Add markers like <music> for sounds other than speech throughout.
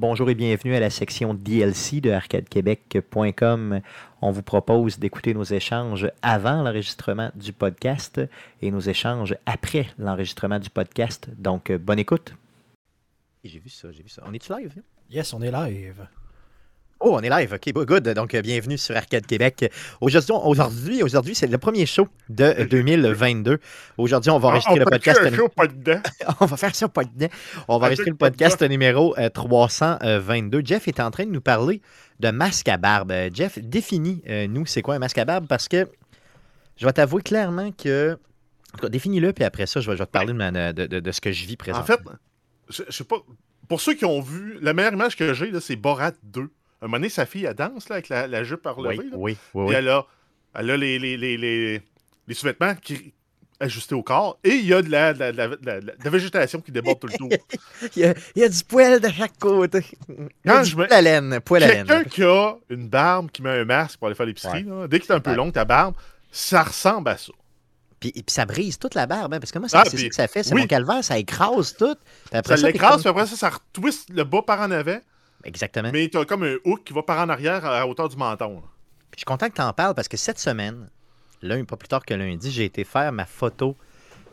Bonjour et bienvenue à la section DLC de arcadequebec.com. On vous propose d'écouter nos échanges avant l'enregistrement du podcast et nos échanges après l'enregistrement du podcast. Donc, euh, bonne écoute. J'ai vu ça, j'ai vu ça. On est-tu live? Yes, on est live. Oh, on est live. OK, good. Donc, euh, bienvenue sur Arcade Québec. Aujourd'hui, aujourd'hui, aujourd'hui c'est le premier show de 2022. Aujourd'hui, on va enregistrer le podcast. <laughs> on va faire ça pas dedans. On va enregistrer le podcast numéro 322. Euh, Jeff est en train de nous parler de masque à barbe. Euh, Jeff, définis-nous c'est quoi un masque à barbe? Parce que je vais t'avouer clairement que. définis-le, puis après ça, je vais, te parler de, ce que je vis présentement. En fait, je, je sais pas. Pour ceux qui ont vu, la meilleure image que j'ai, c'est Borat 2 un moment donné, sa fille, elle danse là, avec la, la jupe par Oui, oui, oui, Et elle a, elle a les, les, les, les, les sous-vêtements qui ajustés au corps et il y a de la, de la, de la, végétation qui déborde tout le tour. <laughs> il, y a, il, y a, du poil de chaque côté. Quand je poil à laine, poil à laine. Quelqu'un qui a une barbe, qui met un masque pour aller faire l'épicerie, dès que c'est un peu long, ta barbe, ça ressemble à ça. Puis, puis, ça brise toute la barbe, hein, parce que moi, c'est ah, ce que ça fait. C'est mon calvaire, ça écrase tout. ça, ça l'écrase, puis après ça, ça retwiste le bas par en avant. Exactement. Mais tu as comme un hook qui va par en arrière à hauteur du menton. je suis content que tu en parles parce que cette semaine, lundi, pas plus tard que lundi, j'ai été faire ma photo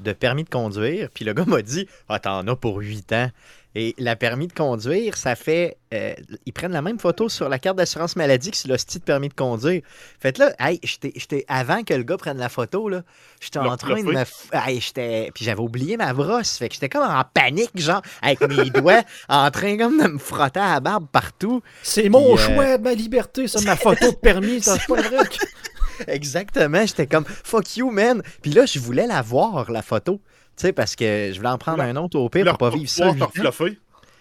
de permis de conduire. Puis le gars m'a dit Ah, t'en as pour 8 ans. Et la permis de conduire, ça fait. Euh, ils prennent la même photo sur la carte d'assurance maladie que sur le style de permis de conduire. Fait là, hey, j'étais, avant que le gars prenne la photo, là, j'étais en train de me. Hey, j'étais, puis j'avais oublié ma brosse. Fait que j'étais comme en panique, genre, avec mes <laughs> doigts, en train comme de me frotter à la barbe partout. C'est mon euh, choix, ma liberté, ça, ma photo de permis, ça, c'est pas <laughs> vrai. Exactement, j'étais comme fuck you, man. Puis là, je voulais la voir, la photo. Tu sais, parce que je voulais en prendre un autre au pire pour pas vivre ça.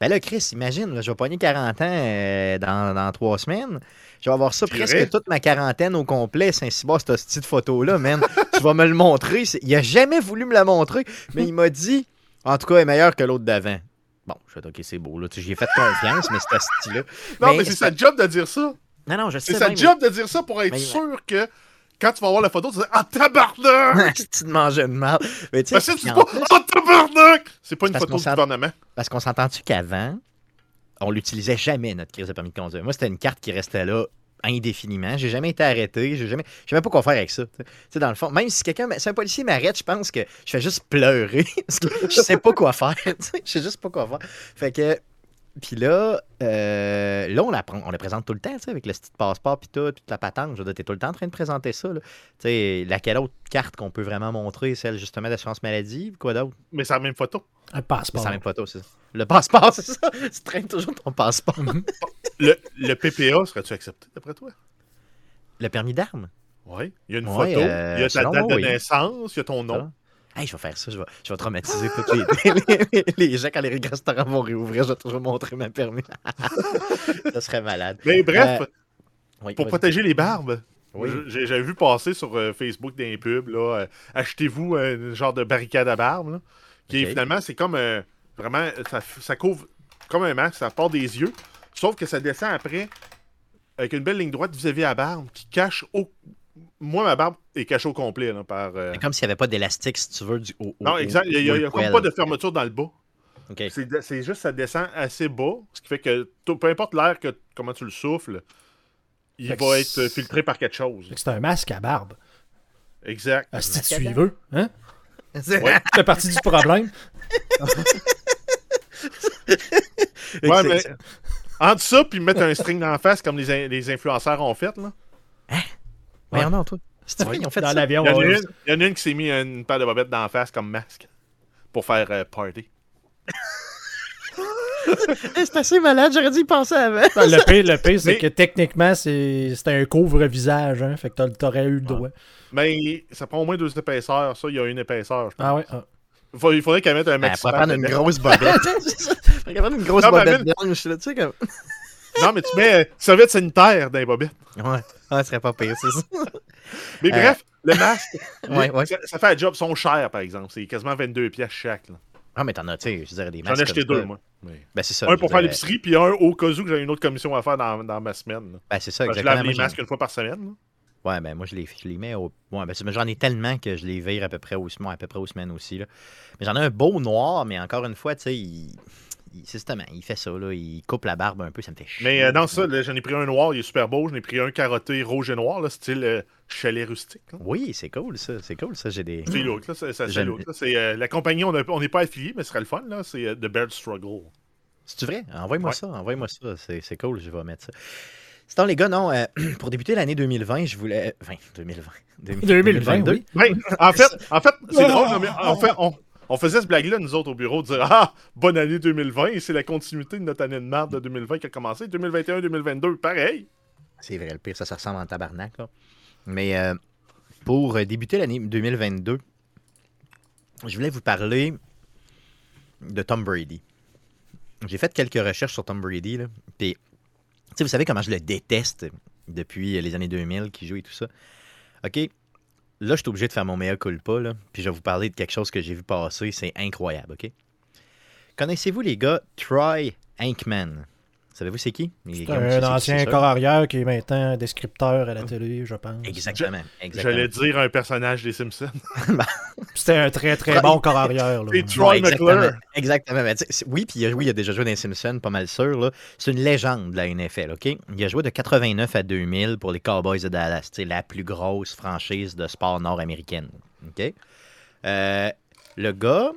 Ben là, Chris, imagine, je vais pogner 40 ans euh, dans, dans trois semaines. Je vais avoir ça presque toute ma quarantaine au complet, Saint-Cyboire, cette petite photo-là, man. tu vas me le montrer. Il a jamais voulu me la montrer, mais il m'a dit, en tout cas, elle est meilleure que l'autre d'avant. Bon, je vais OK, c'est beau, là. J'y ai fait confiance, mais c'était ce style-là. Non, mais, c'est sa job de dire ça. Non, non, je sais. C'est sa job de dire ça pour être sûr que quand tu vas voir la photo, tu dire Ah, tabarnak <laughs> Tu te mangeais de mal. Mais tu sais, pas Ah, tabarnak C'est pas une photo du gouvernement. Parce qu'on s'entend-tu qu'avant, on l'utilisait jamais, notre crise de permis de conduire? Moi, c'était une carte qui restait là indéfiniment. J'ai jamais été arrêté. J'ai jamais, je sais même pas quoi faire avec ça. sais, dans le fond, même si quelqu'un, si un policier m'arrête, je pense que je fais juste pleurer <laughs> parce que je sais pas quoi faire. Je sais juste pas quoi faire. Fait que puis là, euh, là, on la, on la présente tout le temps, avec le style passeport, puis tout, toute la patente. Je veux dire, tout le temps en train de présenter ça. sais, Laquelle autre carte qu'on peut vraiment montrer, celle justement d'assurance maladie, quoi d'autre? Mais c'est la même photo. Un passeport. C'est la même photo, c'est ça. Le passeport, <laughs> c'est ça. Tu traînes toujours ton passeport. le, le PPA, serais-tu accepté, d'après toi? Le permis d'armes? Oui. Il y a une photo, euh, il y a ta date de naissance, il y a ce nom. Hey, je vais faire ça, je vais, je vais traumatiser tous <laughs> les, les, gens quand les restaurants vont réouvrir, je vais toujours montrer ma permis. <laughs> ça serait malade. Mais bref, euh, pour protéger les barbes, j'avais vu passer sur euh, Facebook des pubs, là, euh, achetez-vous un genre de barricade à barbe, qui finalement, c'est comme vraiment, ça, ça, couvre comme un masque, ça part des yeux, sauf que ça descend après avec une belle ligne droite vis-à-vis à la barbe qui cache au, moi, ma barbe est cachée au complet là, par. Euh, comme s'il n'y avait pas d'élastique, si tu veux, du haut. Non, exact. Il n'y a, comme pas de fermeture dans le bas. C'est juste ça descend assez bas, ce qui fait que peu importe l'air que comment tu le souffles, il va être filtré par quelque chose. C'est un masque à barbe. Exact. Un style suiveux, hein? Ouais. C'est partie du problème. ouais, mais entre ça puis mettre un string dans la face comme les, les influenceurs ont fait, là. Hein? Ouais, non, toi. C'est fait dans l'avion. Il, y en a une qui s'est mis une paire de bobettes dans la face comme masque pour faire euh, party. <laughs> c'est assez malade, j'aurais dû y penser avant. le pire, le pire c'est que techniquement, c'était un couvre-visage, hein, fait que t'aurais eu le droit. Mais ça prend au moins deux épaisseurs, ça, il y a une épaisseur. Je pense. Ah ouais. Ah. Il faudrait qu'elle mette un maximum. Ben, prendre une grosse bobette. il <laughs> faudrait prendre une grosse bobette blanche, tu sais, comme... Non, mais tu mets euh, serviette sanitaire dans les bobettes. Ouais, ça serait pas pire, c'est ça. mais bref, le masque, <laughs> ouais, ouais. Ça, fait un job. Ils sont chers, par exemple. C'est quasiment 22 pièces chaque. Là. Ah, mais t'en as, tu sais, je dirais des masques. J'en ai acheté deux, moi. Ben, c'est ça. Un pour faire l'épicerie, puis un au cas où que j'ai une autre commission à faire dans, dans ma semaine. Ben, c'est ça, exactement. Je lave les masques une fois par semaine. Là. Ouais, ben moi, je les, je les mets au. Ouais, ben, j'en ai tellement que je les vire à peu près aux, à peu près aux semaines aussi. Là. Mais j'en ai un beau noir, mais encore une fois, tu sais, il justement, il fait ça, là, il coupe la barbe un peu, ça me fait chier. Mais euh, dans ça, j'en ai pris un noir, il est super beau. J'en ai pris un carotté rouge et noir, là, style euh, chalet rustique. Oui, c'est cool, ça. C'est cool, ça. J'ai des. C'est l'autre, là. C'est l'autre. C'est la compagnie, on n'est pas affilié, mais ce serait le fun, là. C'est The Bear Struggle. C'est vrai? Envoie-moi ça, envoie-moi ça. C'est cool, je vais mettre ça. Sinon, les gars, non, <clears throat> pour débuter l'année 2020, je voulais. Enfin, 2020. 2020, oui. en fait, en fait c'est drôle, mais en fait, on, on faisait ce blague-là, nous autres, au bureau, de dire Ah, bonne année 2020, et c'est la continuité de notre année de merde de 2020 qui a commencé. 2021-2022, pareil. C'est vrai, le pire, ça, ça ressemble en tabarnak. Mais euh, pour euh, débuter l'année 2022, je voulais vous parler de Tom Brady. J'ai fait quelques recherches sur Tom Brady. Là, puis, vous savez comment je le déteste depuis les années 2000 qui joue et tout ça. OK, Là, je suis obligé de faire mon meilleur culpa, là, puis je vais vous parler de quelque chose que j'ai vu passer. C'est incroyable, OK? Connaissez-vous les gars Troy Aikman? Savez-vous c'est qui? C'est un ancien corps arrière qui est maintenant descripteur à la télé, je pense. Exactement. J'allais dire un personnage des Simpsons. <laughs> C'était un très très bon corps arrière. Et Troy McClure. Exactement. oui, puis oui, il a déjà joué dans les Simpsons, pas mal sûr. C'est une légende de la NFL, OK? Il a joué de 89 à 2000 pour les Cowboys de Dallas. C'est la plus grosse franchise de sport nord-américaine. OK? Euh, le gars,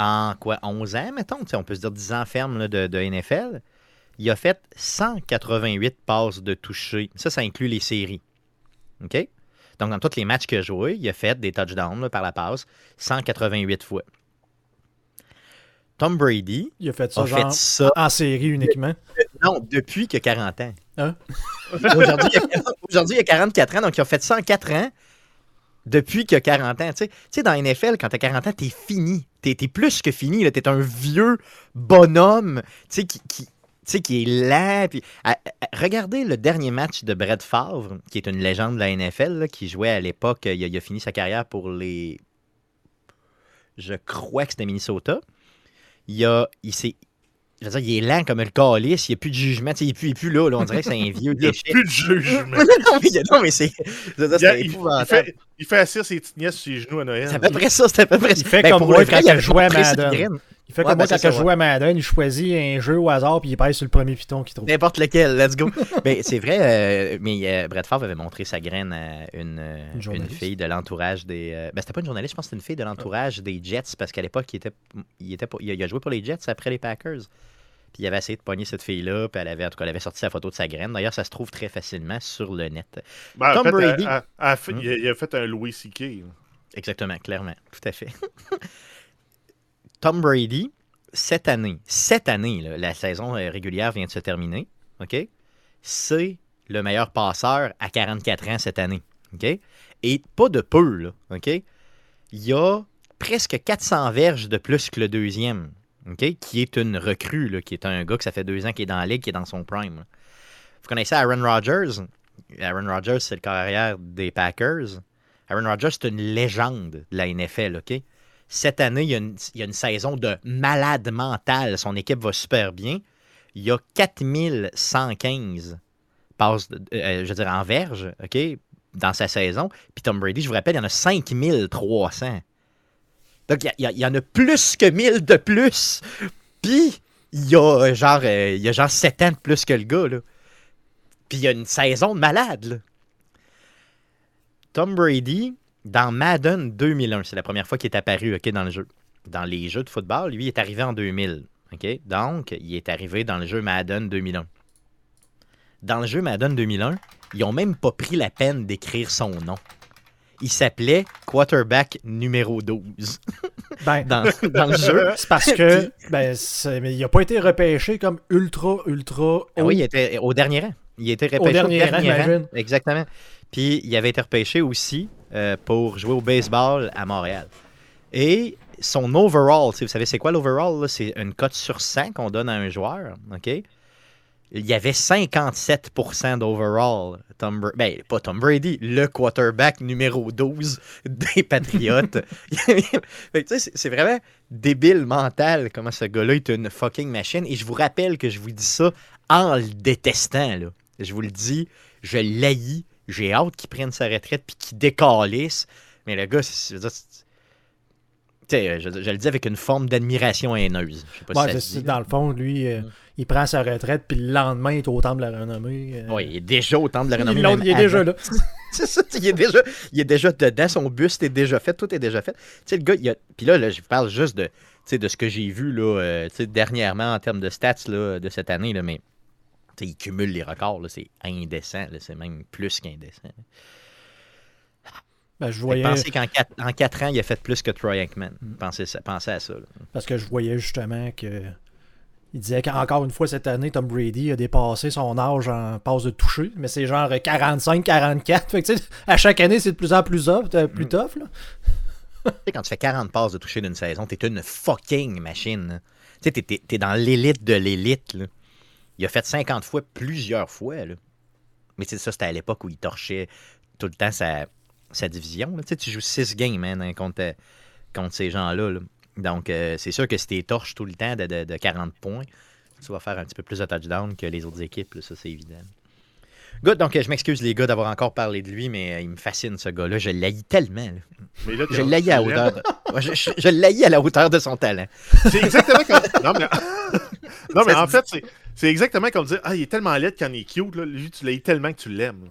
en quoi, 11 ans, mettons, on peut se dire 10 ans ferme de, NFL, il a fait 188 passes de toucher. Ça, ça inclut les séries. OK? Donc, dans tous les matchs qu'il a joué, il a fait des touchdowns par la passe 188 fois. Tom Brady il a fait ça, fait ça en série uniquement? Non, depuis qu'il a 40 ans. Hein? <laughs> Aujourd'hui, il, a 44 ans, donc il a fait ça en 4 ans depuis qu'il a 40 ans. Tu sais, dans NFL, quand tu as 40 ans, tu es fini. Tu es, plus que fini. Tu es un vieux bonhomme qui, qui, qui est là. regardez le dernier match de Brett Favre, qui est une légende de la NFL, qui jouait à l'époque. Il, a fini sa carrière pour les. Je crois que c'était Minnesota. Il, a, il s'est je veux dire, il est lent comme le calice, il n'y a plus de jugement. Il n'est plus, plus, là, là, On dirait que c'est un vieux <laughs> Il n'y a plus de jugement. <laughs> non, mais, c'est. Il, fait, il fait assis ses petites nièces sur les genoux à Noël. C'est à peu près ça. C'est à peu près Il fait ben, comme moi quand il jouait à Madden. Il fait comme moi ben, quand il jouait à Madden. Il choisit un jeu au hasard puis il pèse sur le premier piton qu'il trouve. N'importe lequel, let's go. mais <laughs> c'est vrai, euh, mais euh, Brett Favre avait montré sa graine à une, euh, une, fille de l'entourage des. ben, c'était pas une journaliste, je pense que c'était une fille de l'entourage des Jets parce qu'à l'époque, il, était, il, était, il a joué pour les Jets après les Packers. Puis il avait essayé de pogner cette fille-là, puis elle avait, en tout cas, elle avait sorti sa photo de sa graine. D'ailleurs, ça se trouve très facilement sur le net. Ben, Tom Brady. Il, a, fait un Louis C.K. Exactement, clairement. Tout à fait. <laughs> Tom Brady, cette année, cette année, la saison euh, régulière vient de se terminer. OK? C'est le meilleur passeur à 44 ans cette année. OK? Et pas de peu. OK? Il y a presque 400 verges de plus que le deuxième qui est une recrue, qui est un gars que ça fait deux ans qu'il est dans la ligue, qui est dans son prime. Vous connaissez Aaron Rodgers? Aaron Rodgers, c'est le carrière des Packers. Aaron Rodgers, c'est une légende de la NFL, OK? Cette année, il y, a une, il a saison de malade mental. Son équipe va super bien. Il y a 4115 passes, euh, je veux dire, en verge, OK, dans sa saison. Puis Tom Brady, je vous rappelle, il y en a 5300. Donc, il y, en a plus que 1000 de plus. Puis, il y a genre, euh, il y a genre 7 ans de plus que le gars, là. Puis, il y a une saison de malade. Tom Brady, dans Madden 2001, c'est la première fois qu'il est apparu, OK, dans le jeu. Dans les jeux de football, lui, il est arrivé en 2000. OK? Donc, il est arrivé dans le jeu Madden 2001. Dans le jeu Madden 2001, ils n'ont même pas pris la peine d'écrire son nom il s'appelait quarterback numéro 12 <laughs> ben, dans, le jeu. C'est parce que ben, il n'a pas été repêché comme ultra, ultra. Ah oui, il était au dernier rang. Il était repêché au dernier, rang, Exactement. Puis il avait été repêché aussi euh, pour jouer au baseball à Montréal. Et son overall, vous savez c'est quoi l'overall? C'est une cote sur 100 qu'on donne à un joueur. OK? il y avait 57% d'overall. Tom ben, pas Tom Brady, le quarterback numéro 12 des Patriotes. <laughs> <laughs> c'est vraiment débile mental comment ce gars-là est une fucking machine. Et je vous rappelle que je vous dis ça en le détestant. Là. Je vous le dis, je l'haïs. J'ai hâte qu'il prenne sa retraite puis qu'il décalisse. Mais le gars, c'est je, je, le dis avec une forme d'admiration haineuse. Je sais pas si dans le fond, lui, euh, mm. il prend sa retraite, puis le lendemain, il est au temple de la renommée. Euh. Oui, il est déjà au temple de la renommée. il est déjà là. <laughs> c'est ça, il est, déjà, il est déjà dedans, son buste est déjà fait, tout est déjà fait. Tu sais, le gars, il a... puis là, là, je parle juste de, de ce que j'ai vu là, euh, dernièrement en termes de stats là, de cette année, là, mais il cumule les records, c'est indécent, c'est même plus qu'indécent. Ben, je voyais... Pensez qu'en 4 en quatre ans, il a fait plus que Troy Aikman. Mm. Pensez, pensez à ça. Parce que je voyais justement que. Il disait qu'encore une fois cette année, Tom Brady a dépassé son âge en passe de toucher, mais c'est genre 45-44. à chaque année, c'est de plus en plus, up, euh, plus mm. tough. Là. quand tu fais 40 passes de toucher d'une saison, t'es une fucking machine. Tu sais, t'es, dans l'élite de l'élite. Il a fait 50 fois plusieurs fois. Là. Mais c'est ça, c'était à l'époque où il torchait tout le temps sa, sa division. Tu, joues 6 games hein, contre, contre, ces gens-là. Donc, euh, c'est sûr que si tu torches tout le temps de, de, 40 points, tu vas faire un petit peu plus de touchdown que les autres équipes. ça, c'est évident. Good, donc je m'excuse les gars d'avoir encore parlé de lui, mais euh, il me fascine ce gars-là. Je l'haïs tellement. Mais là, je l'haïs à hauteur. je, je, à la hauteur de son talent. C'est exactement comme. Non, mais, <laughs> non, mais en fait, c'est exactement comme dire Ah, il est tellement laid quand il est cute. Là. Lui, tu l'haïs tellement que tu l'aimes.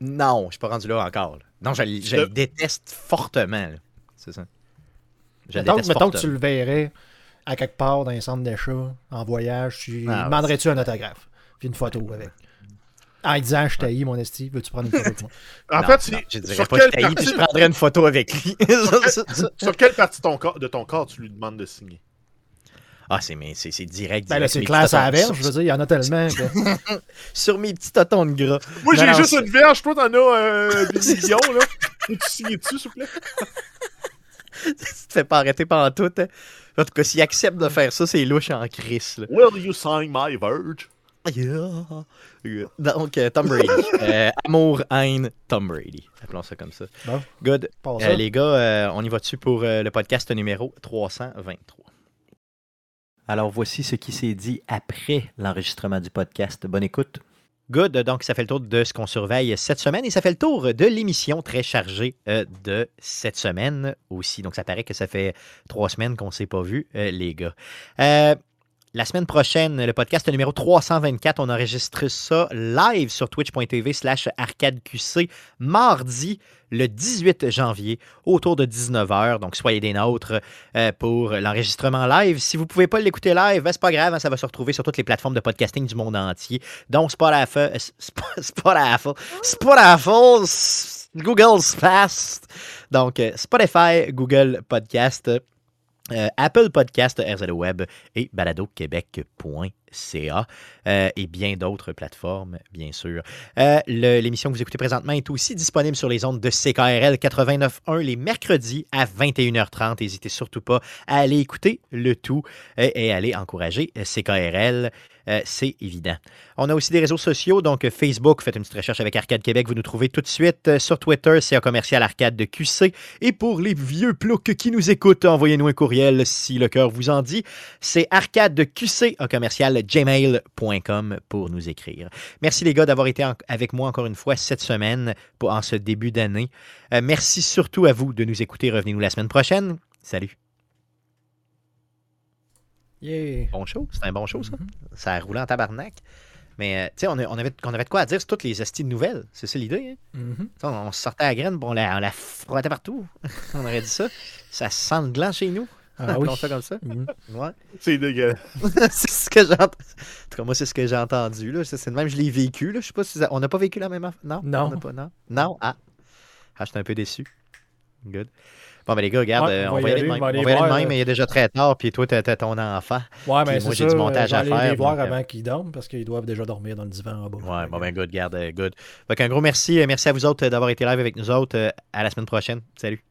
Non, je suis pas rendu là encore. Non, je, le déteste fortement. C'est ça. Je mettons, mettons que tu le verrais à quelque part dans un centre d'achat, en voyage, tu ah, demanderais-tu un autographe? Puis une photo avec. En disant je t'haïs, mon esti, veux-tu prendre une photo avec moi? <laughs> En fait, si, je dirais pas je puis je prendrais une photo avec lui. <laughs> <laughs> sur quelle partie de ton corps tu lui demandes de signer? Ah, c'est, mais c'est, direct. Ben là, c'est classe à la verge, je veux dire, il y en a tellement. <laughs> Sur mes petits totons de gras. Moi, j'ai juste une verge, toi, t'en as euh, des millions, là. Peux-tu signer dessus, s'il vous plaît? <laughs> tu te fais pas arrêter pendant tout. Hein? En tout cas, s'il accepte de faire ça, c'est louche en crise. Là. Will you sign my verge? Yeah. Donc, euh, Tom Brady. <laughs> Euh, amour, haine, Tom Brady. Appelons ça comme ça. Good. les gars, on y va dessus pour le podcast numéro 323. Alors voici ce qui s'est dit après l'enregistrement du podcast. Bonne écoute. Good, donc ça fait le tour de ce qu'on surveille cette semaine et ça fait le tour de l'émission très chargée euh, de cette semaine aussi. Donc ça paraît que ça fait trois semaines qu'on ne s'est pas vu, euh, les gars. Euh, la semaine prochaine, le podcast numéro 324, on enregistre ça live sur twitch.tv slash arcadeqc mardi le 18 janvier autour de 19h. Donc, soyez des nôtres euh, pour l'enregistrement live. Si vous ne pouvez pas l'écouter live, ben, c'est pas grave, hein, ça va se retrouver sur toutes les plateformes de podcasting du monde entier. Donc, Spotify, <laughs> Spotify, Google Fast. Donc, euh, Spotify, Google Podcast. Euh, Apple Podcast, RZO Web et baladoquebec.ca euh, et bien d'autres plateformes, bien sûr. Euh, l'émission que vous écoutez présentement est aussi disponible sur les ondes de CKRL 89.1 les mercredis à 21h30. N'hésitez surtout pas à aller écouter le tout et, et aller encourager CKRL. Euh, c'est évident. On a aussi des réseaux sociaux, donc euh, Facebook, faites une petite recherche avec Arcade Québec, vous nous trouvez tout de suite. Euh, sur Twitter, c'est un commercial arcade de QC. Et pour les vieux ploucs qui nous écoutent, envoyez-nous un courriel si le cœur vous en dit. C'est arcade de QC, un commercial gmail.com pour nous écrire. Merci les gars d'avoir été avec moi encore une fois cette semaine en ce début d'année. merci surtout à vous de nous écouter. Revenez-nous la semaine prochaine. Salut. Bon show, c'est un bon show, ça. Mm-hmm. Ça a roulé en tabarnak. Mais, euh, tu sais, on, avait, on avait de quoi à dire sur toutes les astuces de nouvelles. C'est ça l'idée. Hein? Mm-hmm. On, sortait à la graine, bon, on la, on la frottait partout. <laughs> on aurait dit ça. Ça sent le gland chez nous. Ah oui. <laughs> comme ça. Mm-hmm. ouais. C'est dégueulasse. <laughs> c'est ce que j'ai entendu. En tout cas, moi, c'est ce que j'ai entendu. Là. C'est même, je l'ai vécu. Là. Je sais pas si On n'a pas vécu la même affaire? Non? Non. On n'a pas, non? Non? Ah. Ah, j'étais un peu déçu. Good. Bon, ben les gars, regarde, euh, on, va y aller, on va aller de même, mais il est déjà très tard, puis toi, t'as ton enfant. Ouais, mais moi, j'ai du montage à faire. les voir avant qu'ils dorment, parce qu'ils doivent déjà dormir dans le divan en bas. Ouais, bon, ben, good, garde, good. Donc, un gros merci. Euh, merci à vous autres euh, d'avoir été live avec nous autres. À la semaine prochaine. Salut.